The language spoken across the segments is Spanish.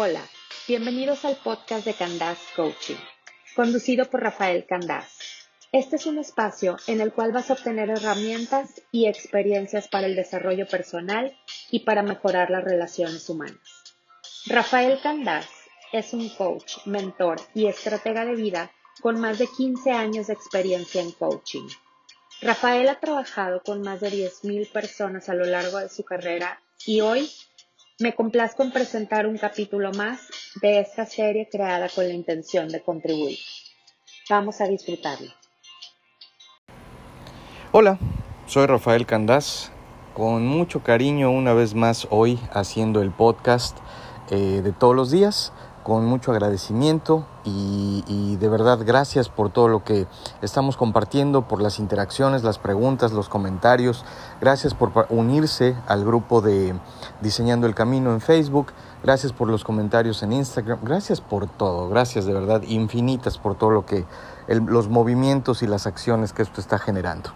Hola, bienvenidos al podcast de Candás Coaching, conducido por Rafael Candás. Este es un espacio en el cual vas a obtener herramientas y experiencias para el desarrollo personal y para mejorar las relaciones humanas. Rafael Candás es un coach, mentor y estratega de vida con más de 15 años de experiencia en coaching. Rafael ha trabajado con más de 10.000 personas a lo largo de su carrera y hoy me complazco en presentar un capítulo más de esta serie creada con la intención de contribuir. Vamos a disfrutarlo. Hola, soy Rafael Candás, con mucho cariño una vez más hoy haciendo el podcast eh, de todos los días con mucho agradecimiento y, de verdad gracias por todo lo que estamos compartiendo, por las interacciones, las preguntas, los comentarios. Gracias por unirse al grupo de Diseñando el Camino en Facebook. Gracias por los comentarios en Instagram. Gracias por todo. Gracias de verdad infinitas por todo lo que los movimientos y las acciones que esto está generando.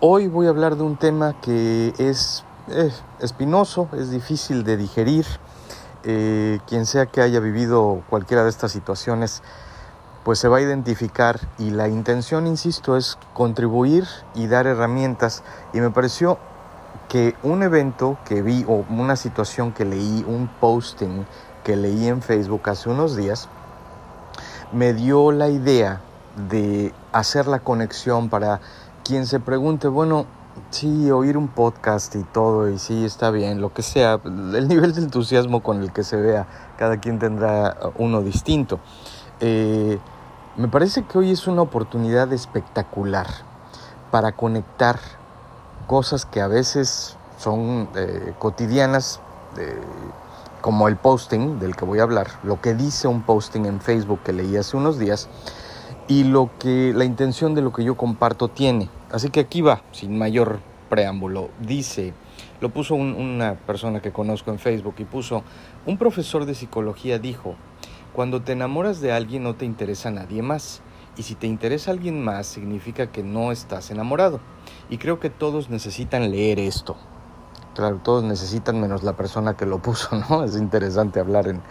Hoy voy a hablar de un tema que es eh, espinoso, es difícil de digerir eh, quien sea que haya vivido cualquiera de estas situaciones, pues se va a identificar y la intención, insisto, es contribuir y dar herramientas. Y me pareció que un evento que vi o una situación que leí, un posting que leí en Facebook hace unos días, me dio la idea de hacer la conexión para quien se pregunte, bueno, Sí, oír un podcast y todo, y sí, está bien, lo que sea, el nivel de entusiasmo con el que se vea, cada quien tendrá uno distinto. Eh, me parece que hoy es una oportunidad espectacular para conectar cosas que a veces son eh, cotidianas, eh, como el posting del que voy a hablar, lo que dice un posting en Facebook que leí hace unos días, y lo que la intención de lo que yo comparto tiene. Así que aquí va, sin mayor preámbulo. Dice, lo puso una persona que conozco en Facebook y puso, un profesor de psicología dijo, cuando te enamoras de alguien no te interesa nadie más. Y si te interesa alguien más significa que no estás enamorado. Y creo que todos necesitan leer esto. Claro, todos necesitan menos la persona que lo puso, ¿no? Es interesante hablar en,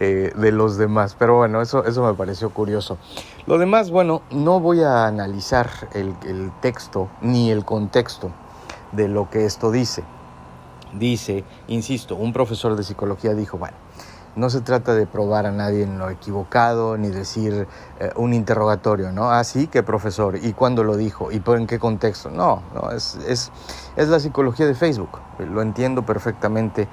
eh, de los demás. Pero bueno, eso, eso me pareció curioso. Lo demás, bueno, no voy a analizar el, el texto ni el contexto de lo que esto dice. Dice, insisto, un profesor de psicología dijo, bueno, no se trata de probar a nadie en lo equivocado, ni decir eh, un interrogatorio, ¿no? Ah, sí, ¿qué profesor? ¿Y cuándo lo dijo? ¿Y en qué contexto? No, no es la psicología de Facebook, lo entiendo perfectamente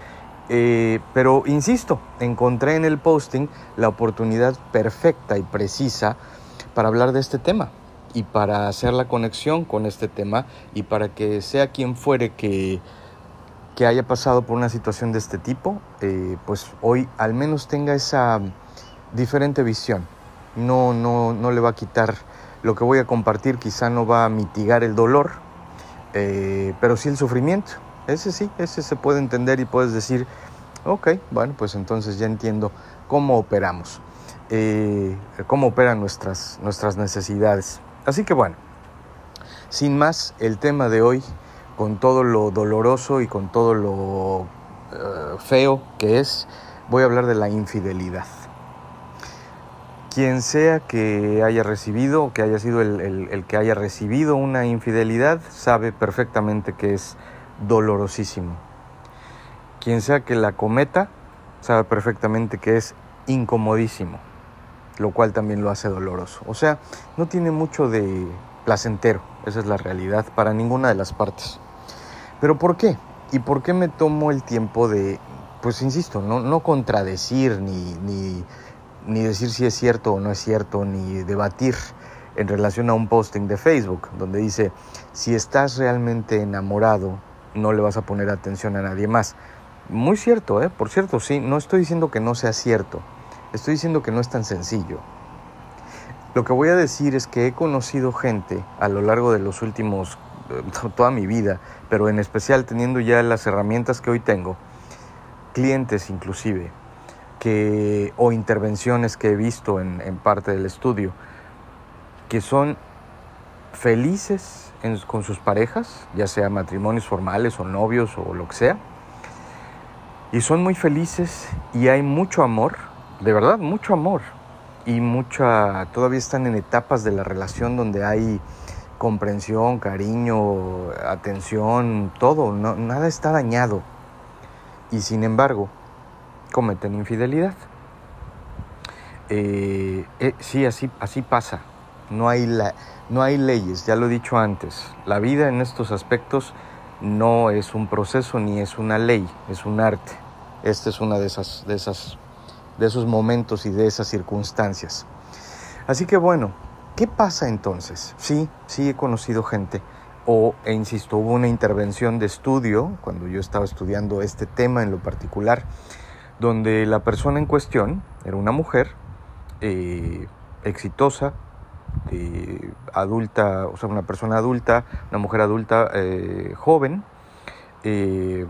eh, pero insisto, encontré en el posting la oportunidad perfecta y precisa para hablar de este tema y para hacer la conexión con este tema y para que sea quien fuere que, que haya pasado por una situación de este tipo, eh, pues hoy al menos tenga esa diferente visión. No, no, no le va a quitar lo que voy a compartir, quizá no va a mitigar el dolor, eh, pero sí el sufrimiento. Ese sí, ese se puede entender y puedes decir, ok, bueno, pues entonces ya entiendo cómo operamos, eh, cómo operan nuestras, nuestras necesidades. Así que bueno, sin más, el tema de hoy, con todo lo doloroso y con todo lo eh, feo que es, voy a hablar de la infidelidad. Quien sea que haya recibido, que haya sido el que haya recibido una infidelidad, sabe perfectamente que es dolorosísimo. Quien sea que la cometa sabe perfectamente que es incomodísimo, lo cual también lo hace doloroso. O sea, no tiene mucho de placentero, esa es la realidad, para ninguna de las partes. Pero ¿por qué? ¿Y por qué me tomo el tiempo de, pues insisto, no, no contradecir ni, ni, ni decir si es cierto o no es cierto, ni debatir en relación a un posting de Facebook, donde dice, si estás realmente enamorado, no le vas a poner atención a nadie más. Muy cierto, ¿eh? Por cierto, sí, no estoy diciendo que no sea cierto, estoy diciendo que no es tan sencillo. Lo que voy a decir es que he conocido gente a lo largo de los últimos, toda mi vida, pero en especial teniendo ya las herramientas que hoy tengo, clientes inclusive, que, o intervenciones que he visto en, en parte del estudio, que son felices con sus parejas, ya sea matrimonios formales o novios o lo que sea, Y son muy felices y hay mucho amor, de verdad, mucho amor. Y mucha, todavía están en etapas de la relación donde hay comprensión, cariño, atención, todo, nada está dañado. Y sin embargo, cometen infidelidad. Eh, eh, sí, así, así pasa. No hay, la, no hay leyes, ya lo he dicho antes. La vida en estos aspectos no es un proceso ni es una ley, es un arte. Este es uno de, esas, de, esas, de esos momentos y de esas circunstancias. Así que bueno, ¿qué pasa entonces? Sí, sí he conocido gente, o, e insisto, hubo una intervención de estudio cuando yo estaba estudiando este tema en lo particular, donde la persona en cuestión era una mujer eh, exitosa, adulta, o sea, una persona adulta, una mujer adulta eh, joven, eh,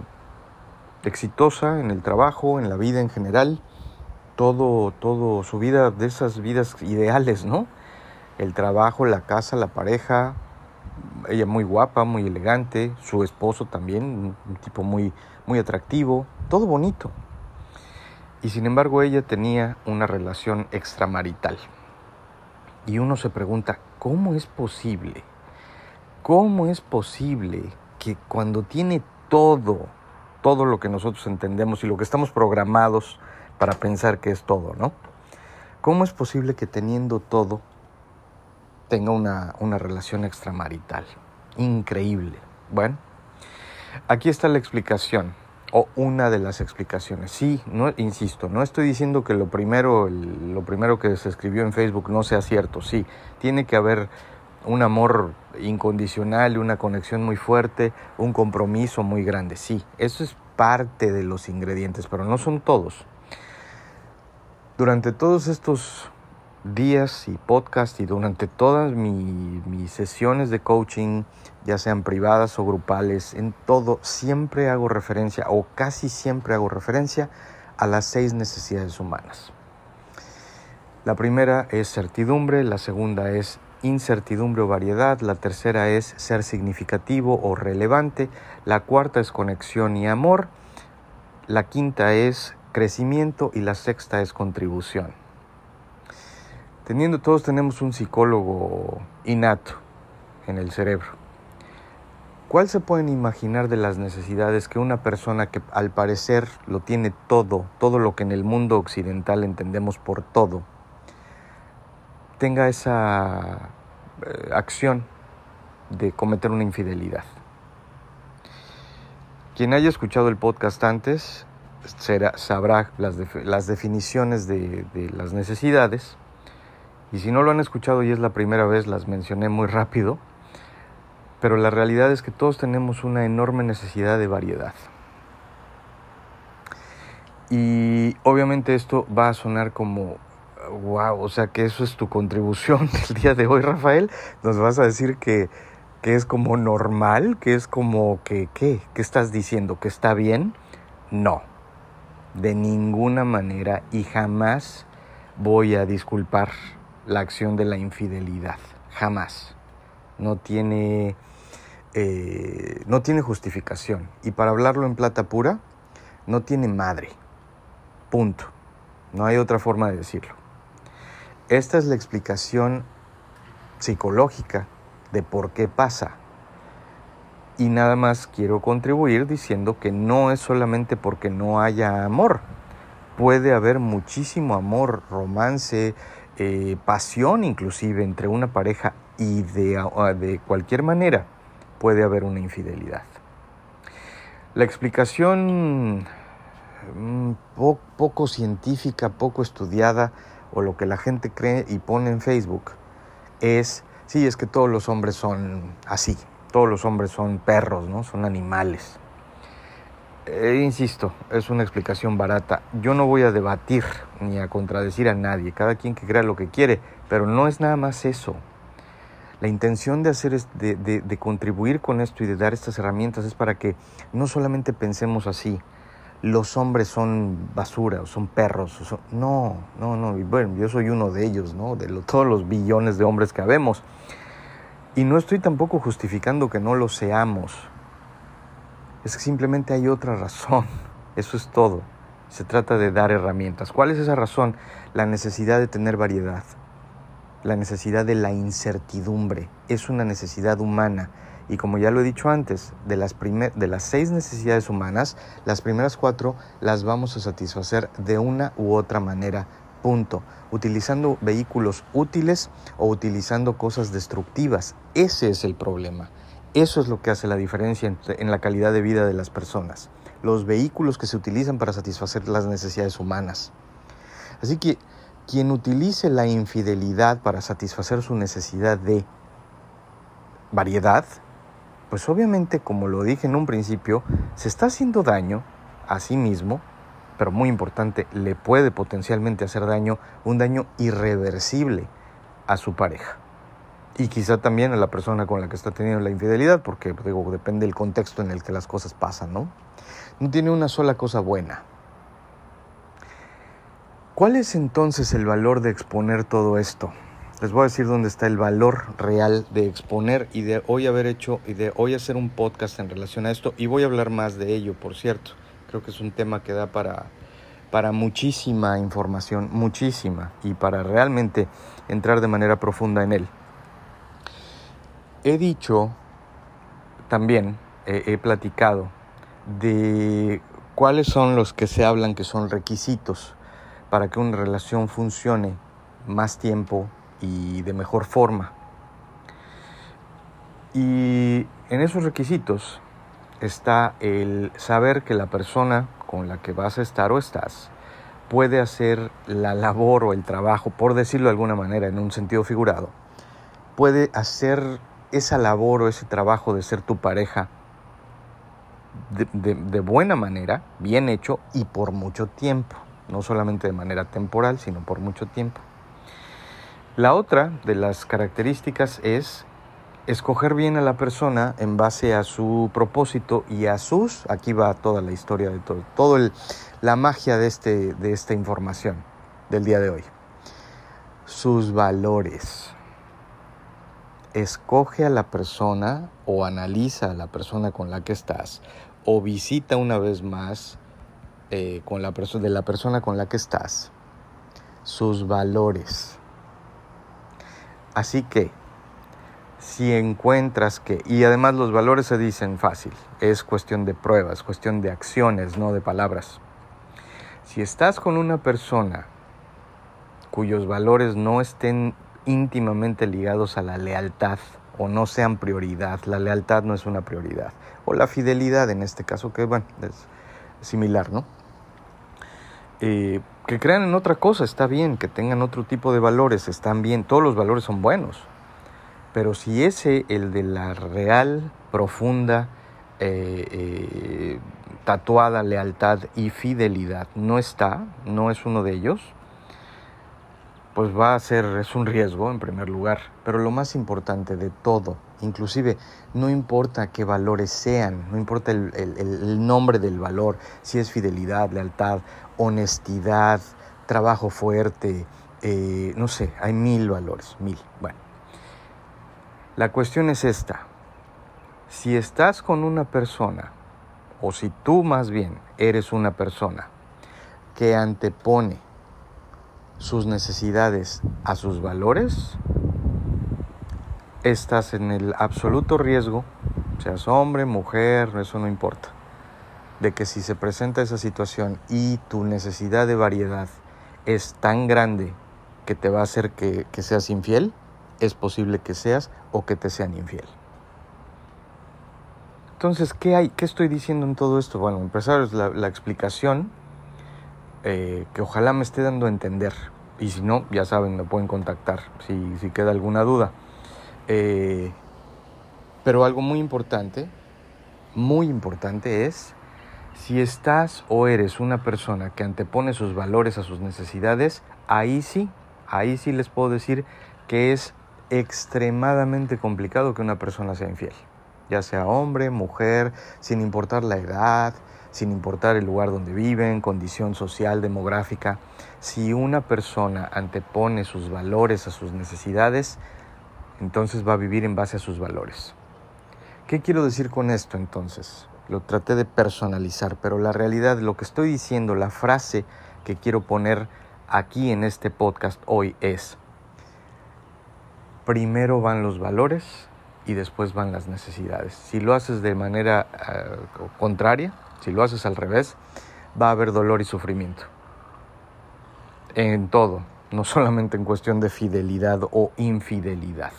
exitosa en el trabajo, en la vida en general, todo, todo, su vida de esas vidas ideales, ¿no? El trabajo, la casa, la pareja, ella muy guapa, muy elegante, su esposo también, un tipo muy, muy atractivo, todo bonito. Y sin embargo ella tenía una relación extramarital. Y uno se pregunta, ¿cómo es posible? ¿Cómo es posible que cuando tiene todo, todo lo que nosotros entendemos y lo que estamos programados para pensar que es todo, ¿no? ¿Cómo es posible que teniendo todo tenga una, una relación extramarital? Increíble. Bueno, aquí está la explicación o una de las explicaciones. Sí, no, insisto, no estoy diciendo que lo primero, lo primero que se escribió en Facebook no sea cierto. Sí, tiene que haber un amor incondicional, una conexión muy fuerte, un compromiso muy grande. Sí, eso es parte de los ingredientes, pero no son todos. Durante todos estos días y podcast y durante todas mis sesiones de coaching, ya sean privadas o grupales, en todo siempre hago referencia o casi siempre hago referencia a las seis necesidades humanas. La primera es certidumbre, la segunda es incertidumbre o variedad, la tercera es ser significativo o relevante, la cuarta es conexión y amor, la quinta es crecimiento y la sexta es contribución. Teniendo todos tenemos un psicólogo innato en el cerebro. ¿Cuál se pueden imaginar de las necesidades que una persona que al parecer lo tiene todo, todo lo que en el mundo occidental entendemos por todo, tenga esa eh, acción de cometer una infidelidad? Quien haya escuchado el podcast antes sabrá las, definiciones de las necesidades y si no lo han escuchado y es la primera vez, las mencioné muy rápido, pero la realidad es que todos tenemos una enorme necesidad de variedad. Y obviamente esto va a sonar como, wow, o sea que eso es tu contribución del día de hoy, Rafael. Nos vas a decir que, que es como normal, que es como que, ¿qué? ¿Qué estás diciendo? ¿Que está bien? No, de ninguna manera y jamás voy a disculpar la acción de la infidelidad. Jamás. No tiene, eh, no tiene justificación. Y para hablarlo en plata pura, no tiene madre. Punto. No hay otra forma de decirlo. Esta es la explicación psicológica de por qué pasa. Y nada más quiero contribuir diciendo que no es solamente porque no haya amor. Puede haber muchísimo amor, romance, eh, pasión inclusive entre una pareja y de, ah, de cualquier manera puede haber una infidelidad. La explicación mm, poco científica, poco estudiada, o lo que la gente cree y pone en Facebook, es, sí, es que todos los hombres son así, todos los hombres son perros, ¿no? Son animales. Eh, insisto, es una explicación barata. Yo no voy a debatir ni a contradecir a nadie, cada quien que crea lo que quiere, pero no es nada más eso. La intención de hacer es de, contribuir con esto y de dar estas herramientas es para que no solamente pensemos así, los hombres son basura o son perros. no, no, no. Y bueno, yo soy uno de ellos, ¿no? De todos los billones de hombres que habemos. Y no estoy tampoco justificando que no lo seamos es que simplemente hay otra razón. Eso es todo. Se trata de dar herramientas. ¿Cuál es esa razón? La necesidad de tener variedad. La necesidad de la incertidumbre. Es una necesidad humana. Y como ya lo he dicho antes, de las, de las seis necesidades humanas, las primeras cuatro las vamos a satisfacer de una u otra manera. Punto. Utilizando vehículos útiles o utilizando cosas destructivas. Ese es el problema. Eso es lo que hace la diferencia en la calidad de vida de las personas. Los vehículos que se utilizan para satisfacer las necesidades humanas. Así que quien utilice la infidelidad para satisfacer su necesidad de variedad, pues obviamente, como lo dije en un principio, se está haciendo daño a sí mismo, pero muy importante, le puede potencialmente hacer daño, un daño irreversible a su pareja y quizá también a la persona con la que está teniendo la infidelidad, porque digo, depende del contexto en el que las cosas pasan, ¿no? No tiene una sola cosa buena. ¿Cuál es entonces el valor de exponer todo esto? Les voy a decir dónde está el valor real de exponer y de hoy haber hecho y de hoy hacer un podcast en relación a esto y voy a hablar más de ello, por cierto. Creo que es un tema que da para para muchísima información, muchísima y para realmente entrar de manera profunda en él. He dicho también, he platicado de cuáles son los que se hablan que son requisitos para que una relación funcione más tiempo y de mejor forma. Y en esos requisitos está el saber que la persona con la que vas a estar o estás puede hacer la labor o el trabajo, por decirlo de alguna manera, en un sentido figurado, puede hacer esa labor o ese trabajo de ser tu pareja de, buena manera, bien hecho y por mucho tiempo, no solamente de manera temporal, sino por mucho tiempo. La otra de las características es escoger bien a la persona en base a su propósito y a sus, aquí va toda la historia de todo, todo el, la magia de, este, de esta información del día de hoy. Sus valores escoge a la persona o analiza a la persona con la que estás o visita una vez más eh, con de la persona con la que estás sus valores. Así que si encuentras que, y además los valores se dicen fácil, es cuestión de pruebas, cuestión de acciones, no de palabras. Si estás con una persona cuyos valores no estén íntimamente ligados a la lealtad o no sean prioridad. La lealtad no es una prioridad. O la fidelidad en este caso, que bueno, es similar, ¿no? Eh, que crean en otra cosa, está bien, que tengan otro tipo de valores, están bien, todos los valores son buenos. Pero si ese, el de la real, profunda, eh, eh, tatuada lealtad y fidelidad, no está, no es uno de ellos, pues va a ser, es un riesgo en primer lugar, pero lo más importante de todo, inclusive no importa qué valores sean, no importa el, nombre del valor, si es fidelidad, lealtad, honestidad, trabajo fuerte, eh, no sé, hay mil valores, mil. Bueno, la cuestión es esta, si estás con una persona, o si tú más bien eres una persona que antepone sus necesidades a sus valores, estás en el absoluto riesgo, seas hombre, mujer, eso no importa, de que si se presenta esa situación y tu necesidad de variedad es tan grande que te va a hacer que, seas infiel, es posible que seas o que te sean infiel. Entonces, ¿qué hay? ¿Qué estoy diciendo en todo esto? Bueno, empezar la explicación eh, que ojalá me esté dando a entender. Y si no, ya saben, me pueden contactar si, si queda alguna duda. Eh, pero algo muy importante, muy importante es, si estás o eres una persona que antepone sus valores a sus necesidades, ahí sí, ahí sí les puedo decir que es extremadamente complicado que una persona sea infiel, ya sea hombre, mujer, sin importar la edad, sin importar el lugar donde viven, condición social, demográfica. Si una persona antepone sus valores a sus necesidades, entonces va a vivir en base a sus valores. ¿Qué quiero decir con esto entonces? lo traté de personalizar, pero la realidad, lo que estoy diciendo, la frase que quiero poner aquí en este podcast hoy es, primero van los valores y después van las necesidades. Si lo haces de manera eh, contraria, si lo haces al revés, va a haber dolor y sufrimiento. En todo, no solamente en cuestión de fidelidad o infidelidad.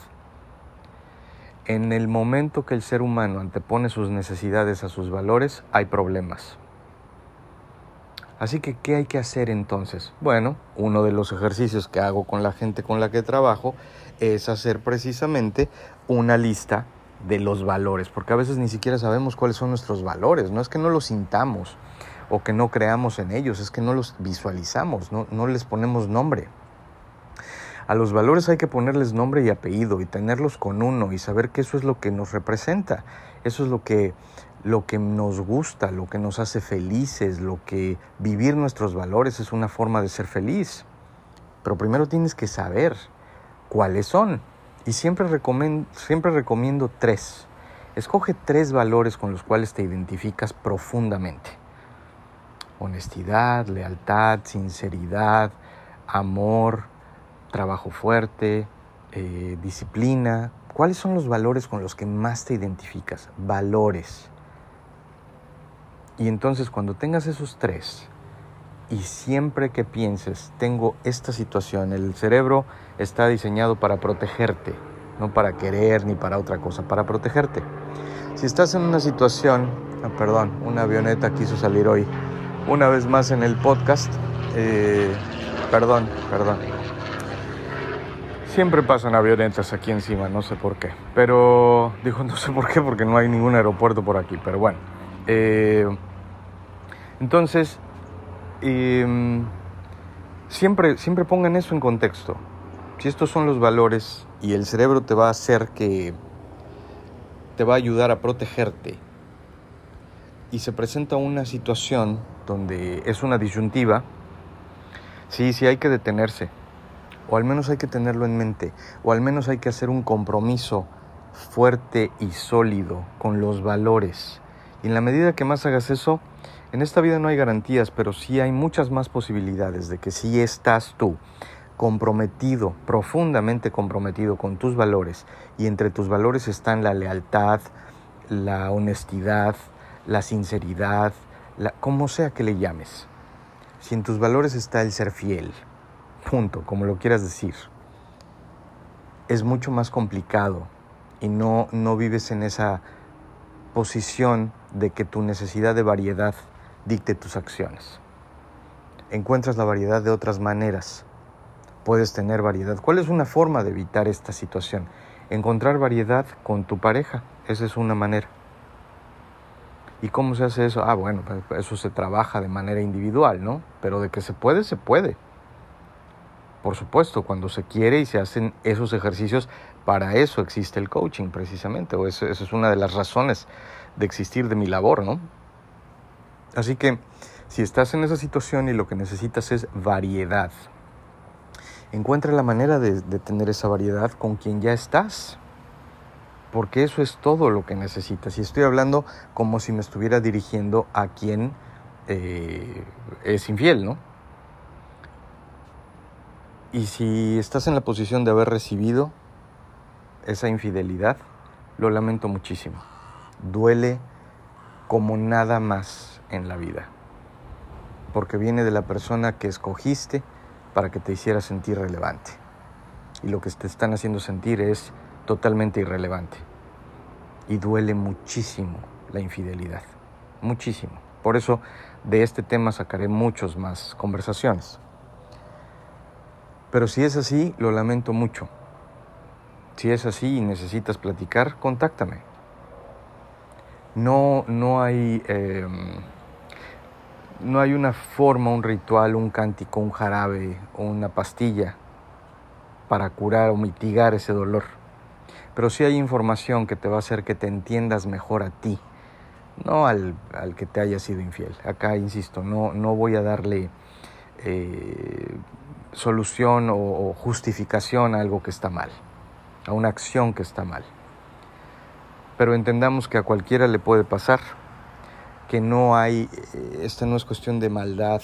En el momento que el ser humano antepone sus necesidades a sus valores, hay problemas. Así que, ¿qué hay que hacer entonces? Bueno, uno de los ejercicios que hago con la gente con la que trabajo es hacer precisamente una lista de los valores, porque a veces ni siquiera sabemos cuáles son nuestros valores, no es que no los sintamos o que no creamos en ellos, es que no los visualizamos, no, no les ponemos nombre. A los valores hay que ponerles nombre y apellido y tenerlos con uno y saber que eso es lo que nos representa, eso es lo que, lo que nos gusta, lo que nos hace felices, lo que vivir nuestros valores es una forma de ser feliz. Pero primero tienes que saber cuáles son. Y siempre recomiendo, siempre recomiendo tres. Escoge tres valores con los cuales te identificas profundamente. Honestidad, lealtad, sinceridad, amor, trabajo fuerte, eh, disciplina. ¿Cuáles son los valores con los que más te identificas? Valores. Y entonces cuando tengas esos tres, y siempre que pienses, tengo esta situación, el cerebro está diseñado para protegerte, no para querer ni para otra cosa, para protegerte. Si estás en una situación, ah, perdón, una avioneta quiso salir hoy, una vez más en el podcast, eh, perdón, perdón. Siempre pasan avionetas aquí encima, no sé por qué. Pero dijo no sé por qué, porque no hay ningún aeropuerto por aquí. Pero bueno. Eh, entonces, em, siempre, siempre pongan eso en contexto. Si estos son los valores y el cerebro te va a hacer que te va a ayudar a protegerte y se presenta una situación donde es una disyuntiva, sí, sí hay que detenerse o al menos hay que tenerlo en mente, o al menos hay que hacer un compromiso fuerte y sólido con los valores. Y en la medida que más hagas eso, en esta vida no hay garantías, pero sí hay muchas más posibilidades de que si estás tú comprometido, profundamente comprometido con tus valores, y entre tus valores están la lealtad, la honestidad, la sinceridad, como sea que le llames. Si en tus valores está el ser fiel, punto, como lo quieras decir, es mucho más complicado y no, no vives en esa posición de que tu necesidad de variedad dicte tus acciones. Encuentras la variedad de otras maneras. Puedes tener variedad. ¿Cuál es una forma de evitar esta situación? Encontrar variedad con tu pareja. Esa es una manera. ¿Y cómo se hace eso? Ah, bueno, pues, eso se trabaja de manera individual, ¿no? Pero de que se puede, se puede. Por supuesto, cuando se quiere y se hacen esos ejercicios, para eso existe el coaching precisamente, o esa es una de las razones de existir de mi labor, ¿no? Así que si estás en esa situación y lo que necesitas es variedad, encuentra la manera de, tener esa variedad con quien ya estás, porque eso es todo lo que necesitas. Y estoy hablando como si me estuviera dirigiendo a quien eh, es infiel, ¿no? Y si estás en la posición de haber recibido esa infidelidad, lo lamento muchísimo. Duele como nada más en la vida. Porque viene de la persona que escogiste para que te hiciera sentir relevante. Y lo que te están haciendo sentir es totalmente irrelevante. Y duele muchísimo la infidelidad. Muchísimo. Por eso de este tema sacaré muchas más conversaciones. Pero si es así, lo lamento mucho. Si es así y necesitas platicar, contáctame. No, no hay, em, no hay una forma, un ritual, un cántico, un jarabe o una pastilla para curar o mitigar ese dolor. Pero sí hay información que te va a hacer que te entiendas mejor a ti, no al, al que te haya sido infiel. Acá, insisto, no, no voy a darle eh, solución o, justificación a algo que está mal, a una acción que está mal. Pero entendamos que a cualquiera le puede pasar que no hay, eh, esta no es cuestión de maldad,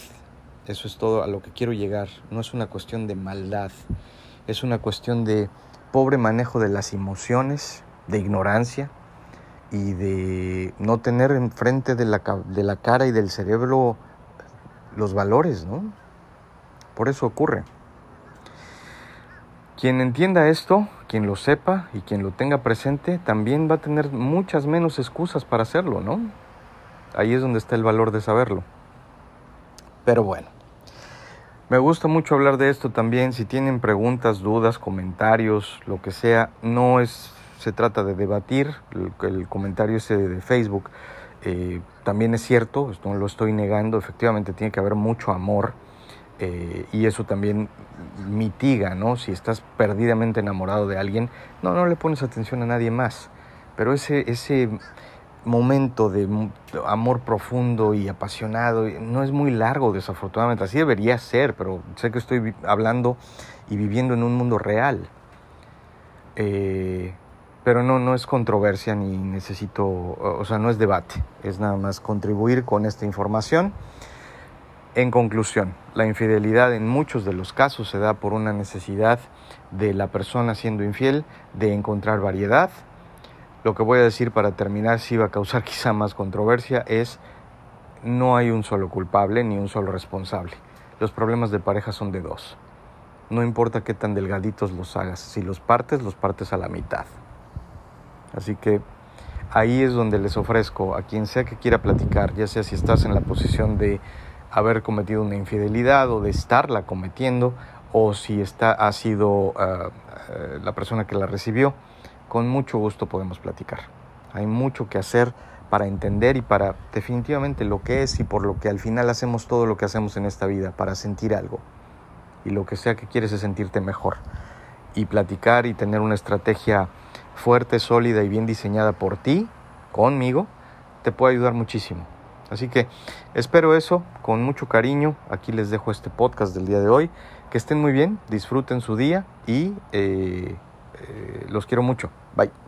eso es todo a lo que quiero llegar, no es una cuestión de maldad, es una cuestión de pobre manejo de las emociones, de ignorancia y de no tener enfrente de la, de la cara y del cerebro los valores, ¿no? Por eso ocurre. Quien entienda esto, quien lo sepa y quien lo tenga presente, también va a tener muchas menos excusas para hacerlo, ¿no? Ahí es donde está el valor de saberlo. Pero bueno, me gusta mucho hablar de esto también. Si tienen preguntas, dudas, comentarios, lo que sea, no es, se trata de debatir. El, comentario ese de Facebook eh, también es cierto, no lo estoy negando. Efectivamente, tiene que haber mucho amor eh, y eso también mitiga, ¿no? Si estás perdidamente enamorado de alguien, no, no le pones atención a nadie más. Pero ese, ese momento de amor profundo y apasionado no es muy largo, desafortunadamente. Así debería ser, pero sé que estoy hablando y viviendo en un mundo real. Eh, pero no, no es controversia ni necesito, o sea, no es debate, es nada más contribuir con esta información. En conclusión, la infidelidad en muchos de los casos se da por una necesidad de la persona siendo infiel de encontrar variedad. Lo que voy a decir para terminar, si va a causar quizá más controversia, es no hay un solo culpable ni un solo responsable. Los problemas de pareja son de dos. No importa qué tan delgaditos los hagas, si los partes, los partes a la mitad. Así que ahí es donde les ofrezco a quien sea que quiera platicar, ya sea si estás en la posición de haber cometido una infidelidad o de estarla cometiendo o si está, ha sido ah, eh, la persona que la recibió, con mucho gusto podemos platicar. Hay mucho que hacer para entender y para definitivamente lo que es y por lo que al final hacemos todo lo que hacemos en esta vida, para sentir algo. Y lo que sea que quieres es sentirte mejor. Y platicar y tener una estrategia fuerte, sólida y bien diseñada por ti, conmigo, te puede ayudar muchísimo. Así que espero eso con mucho cariño. Aquí les dejo este podcast del día de hoy. Que estén muy bien, disfruten su día y eh, eh, los quiero mucho. Bye.